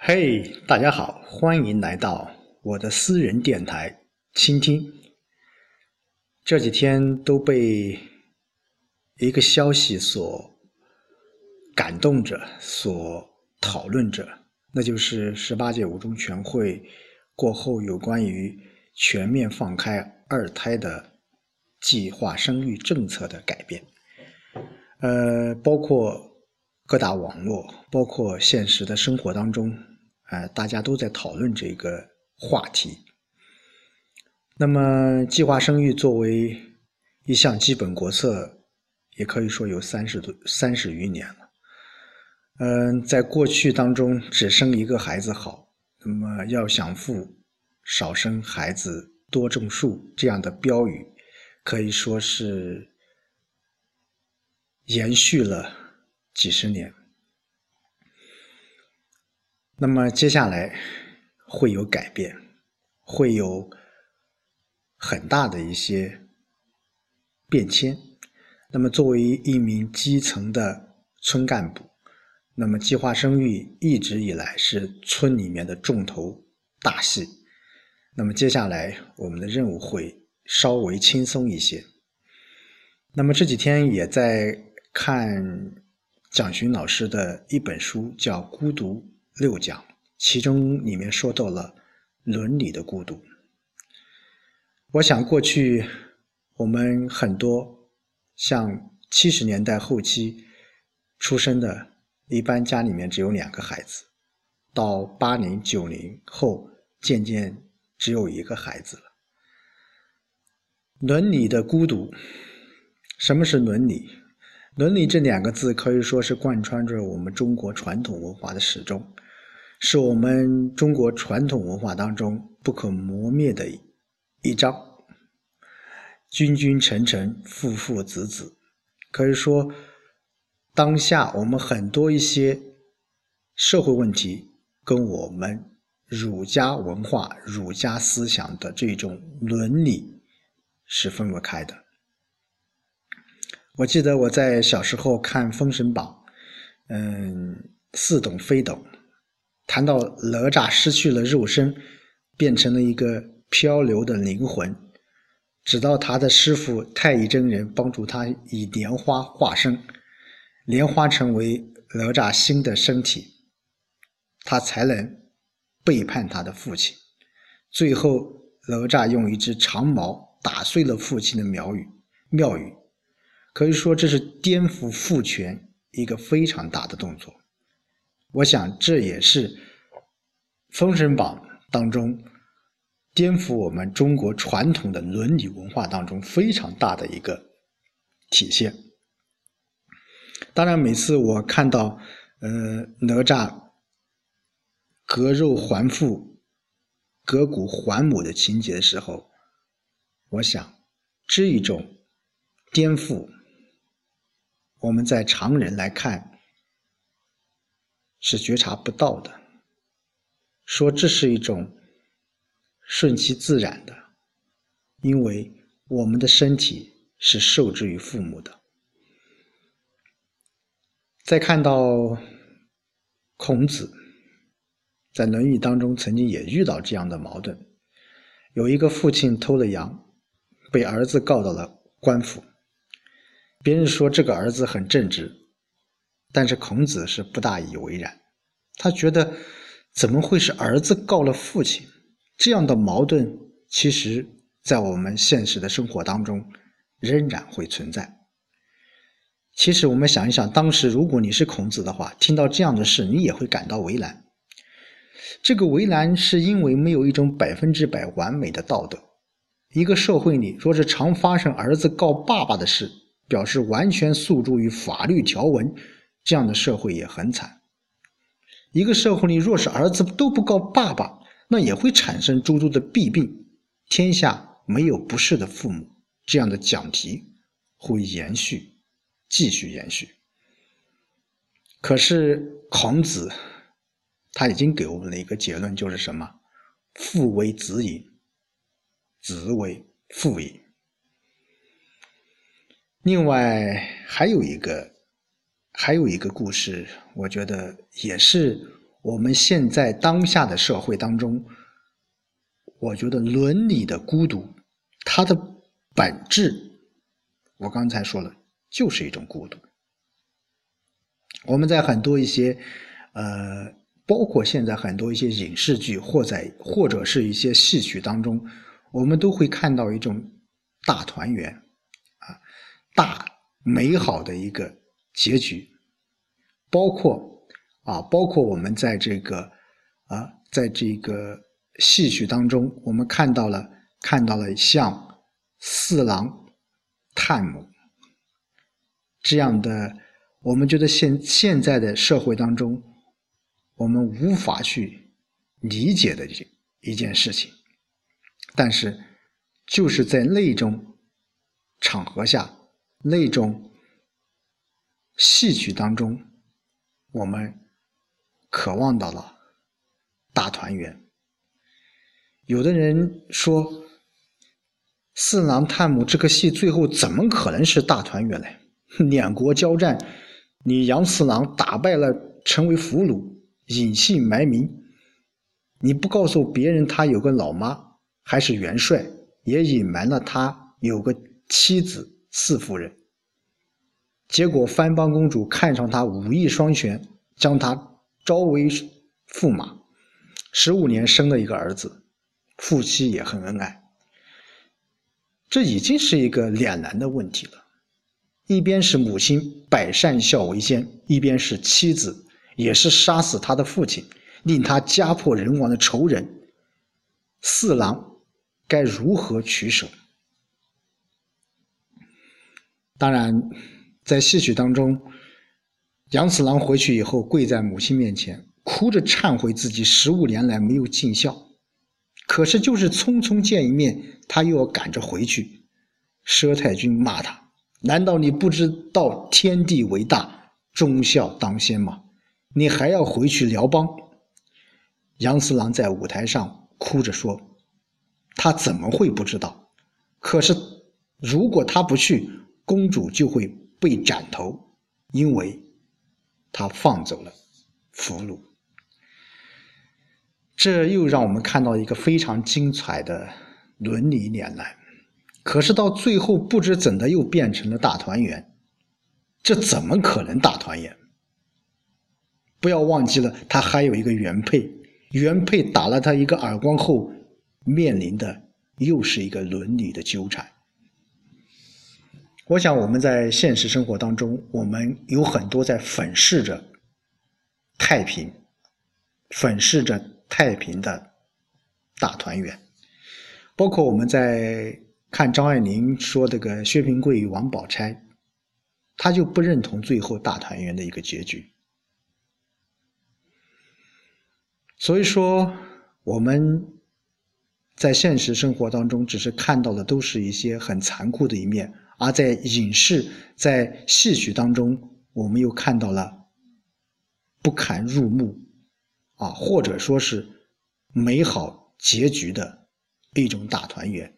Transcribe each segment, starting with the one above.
嘿，大家好，欢迎来到我的私人电台倾听。这几天都被一个消息所感动着，所讨论着，那就是十八届五中全会过后有关于全面放开二胎的计划生育政策的改变。呃，包括各大网络，包括现实的生活当中。呃，大家都在讨论这个话题。那么，计划生育作为一项基本国策，也可以说有三十多、三十余年了。嗯，在过去当中，只生一个孩子好，那么要想富，少生孩子，多种树这样的标语，可以说是延续了几十年。那么接下来会有改变，会有很大的一些变迁。那么作为一名基层的村干部，那么计划生育一直以来是村里面的重头大戏。那么接下来我们的任务会稍微轻松一些。那么这几天也在看蒋勋老师的一本书，叫《孤独》。六讲，其中里面说到了伦理的孤独。我想过去我们很多像七十年代后期出生的，一般家里面只有两个孩子，到八零九零后渐渐只有一个孩子了。伦理的孤独，什么是伦理？伦理这两个字可以说是贯穿着我们中国传统文化的始终。是我们中国传统文化当中不可磨灭的一一章。君君臣臣，父父子子，可以说，当下我们很多一些社会问题，跟我们儒家文化、儒家思想的这种伦理是分不开的。我记得我在小时候看《封神榜》，嗯，似懂非懂。谈到哪吒失去了肉身，变成了一个漂流的灵魂，直到他的师傅太乙真人帮助他以莲花化身，莲花成为哪吒新的身体，他才能背叛他的父亲。最后，哪吒用一只长矛打碎了父亲的庙宇，庙宇可以说这是颠覆父权一个非常大的动作。我想，这也是《封神榜》当中颠覆我们中国传统的伦理文化当中非常大的一个体现。当然，每次我看到呃哪吒割肉还父、割骨还母的情节的时候，我想，这一种颠覆，我们在常人来看。是觉察不到的。说这是一种顺其自然的，因为我们的身体是受制于父母的。再看到孔子在《论语》当中曾经也遇到这样的矛盾：有一个父亲偷了羊，被儿子告到了官府。别人说这个儿子很正直。但是孔子是不大以为然，他觉得怎么会是儿子告了父亲？这样的矛盾，其实，在我们现实的生活当中仍然会存在。其实我们想一想，当时如果你是孔子的话，听到这样的事，你也会感到为难。这个为难是因为没有一种百分之百完美的道德。一个社会里，若是常发生儿子告爸爸的事，表示完全诉诸于法律条文。这样的社会也很惨。一个社会里，若是儿子都不告爸爸，那也会产生诸多的弊病。天下没有不是的父母，这样的讲题会延续，继续延续。可是孔子他已经给我们了一个结论，就是什么？父为子隐，子为父隐。另外还有一个。还有一个故事，我觉得也是我们现在当下的社会当中，我觉得伦理的孤独，它的本质，我刚才说了，就是一种孤独。我们在很多一些，呃，包括现在很多一些影视剧，或在或者是一些戏曲当中，我们都会看到一种大团圆，啊，大美好的一个结局，包括。啊，包括我们在这个啊，在这个戏曲当中，我们看到了看到了像四郎探母这样的，我们觉得现现在的社会当中，我们无法去理解的一一件事情，但是就是在那种场合下，那种戏曲当中，我们。渴望到了大团圆。有的人说，《四郎探母》这个戏最后怎么可能是大团圆呢？两国交战，你杨四郎打败了，成为俘虏，隐姓埋名，你不告诉别人他有个老妈，还是元帅，也隐瞒了他有个妻子四夫人。结果番邦公主看上他武艺双全，将他。招为驸马，十五年生了一个儿子，夫妻也很恩爱。这已经是一个两难的问题了。一边是母亲百善孝为先，一边是妻子也是杀死他的父亲，令他家破人亡的仇人。四郎该如何取舍？当然，在戏曲当中。杨四郎回去以后，跪在母亲面前，哭着忏悔自己十五年来没有尽孝。可是，就是匆匆见一面，他又要赶着回去。佘太君骂他：“难道你不知道天地为大，忠孝当先吗？你还要回去辽邦？”杨四郎在舞台上哭着说：“他怎么会不知道？可是，如果他不去，公主就会被斩头，因为……”他放走了俘虏，这又让我们看到一个非常精彩的伦理两难。可是到最后，不知怎的又变成了大团圆，这怎么可能大团圆？不要忘记了，他还有一个原配，原配打了他一个耳光后，面临的又是一个伦理的纠缠。我想，我们在现实生活当中，我们有很多在粉饰着太平、粉饰着太平的大团圆，包括我们在看张爱玲说这个薛平贵与王宝钗，他就不认同最后大团圆的一个结局。所以说，我们在现实生活当中，只是看到的都是一些很残酷的一面。而在影视、在戏曲当中，我们又看到了不堪入目啊，或者说是美好结局的一种大团圆。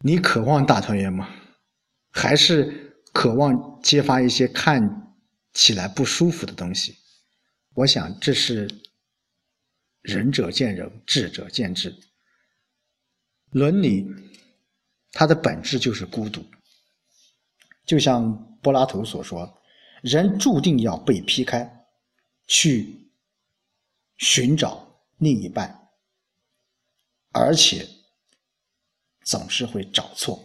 你渴望大团圆吗？还是渴望揭发一些看起来不舒服的东西？我想这是仁者见仁，智者见智。伦理。它的本质就是孤独，就像柏拉图所说：“人注定要被劈开，去寻找另一半，而且总是会找错。”